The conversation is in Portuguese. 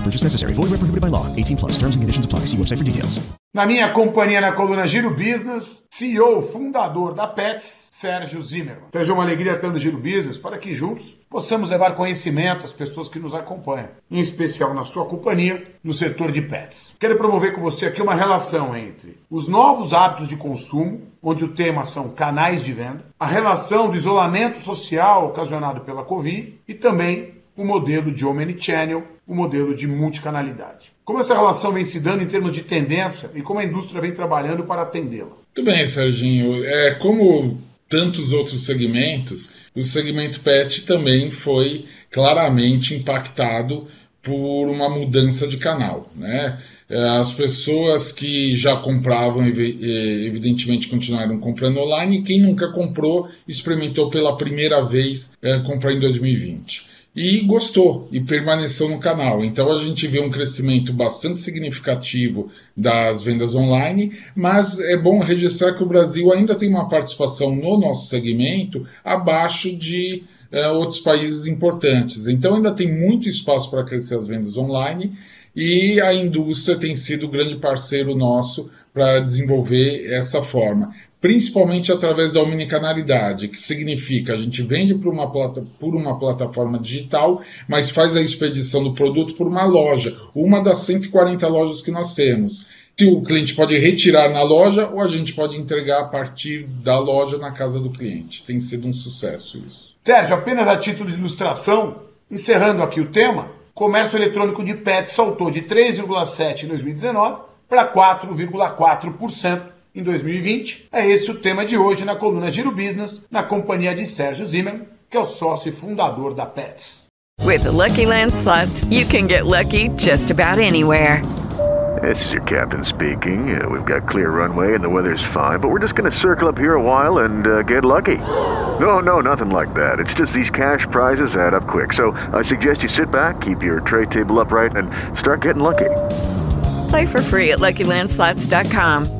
Purchase necessary. Void where prohibited by law. 18 plus. Terms and conditions apply. See website for details. Na minha companhia na coluna Giro Business, CEO, fundador da Pets, Sérgio Zimmermann. Seja uma alegria ter no Giro Business para que juntos possamos levar conhecimento às pessoas que nos acompanham, em especial na sua companhia, no setor de pets. Quero promover com você aqui uma relação entre os novos hábitos de consumo, onde o tema são canais de venda, a relação do isolamento social ocasionado pela Covid e também o modelo de omnichannel, o modelo de multicanalidade. Como essa relação vem se dando em termos de tendência e como a indústria vem trabalhando para atendê-la? Muito bem, Serginho. É, como tantos outros segmentos, o segmento pet também foi claramente impactado por uma mudança de canal. Né? As pessoas que já compravam, evidentemente, continuaram comprando online, e quem nunca comprou, experimentou pela primeira vez é, comprar em 2020 e gostou e permaneceu no canal. Então a gente vê um crescimento bastante significativo das vendas online, mas é bom registrar que o Brasil ainda tem uma participação no nosso segmento abaixo de uh, outros países importantes. Então ainda tem muito espaço para crescer as vendas online e a indústria tem sido grande parceiro nosso para desenvolver essa forma principalmente através da omnicanalidade, que significa a gente vende por uma, plata, por uma plataforma digital, mas faz a expedição do produto por uma loja, uma das 140 lojas que nós temos. Se o cliente pode retirar na loja ou a gente pode entregar a partir da loja na casa do cliente. Tem sido um sucesso isso. Sérgio, apenas a título de ilustração, encerrando aqui o tema, comércio eletrônico de pets saltou de 3,7% em 2019 para 4,4% em 2020. É esse o tema de hoje na coluna Giro Business, na companhia de Sérgio Zimmermann, que é o sócio e fundador da Pets. With the Lucky Land slots, you can get lucky just about anywhere. This is your captain speaking. Uh, we've got clear runway and the weather's fine, but we're just going to circle up here a while and uh, get lucky. No, no, nothing like that. It's just these cash prizes add up quick. So I suggest you sit back, keep your tray table upright, and start getting lucky. Play for free at LuckyLandSlots.com.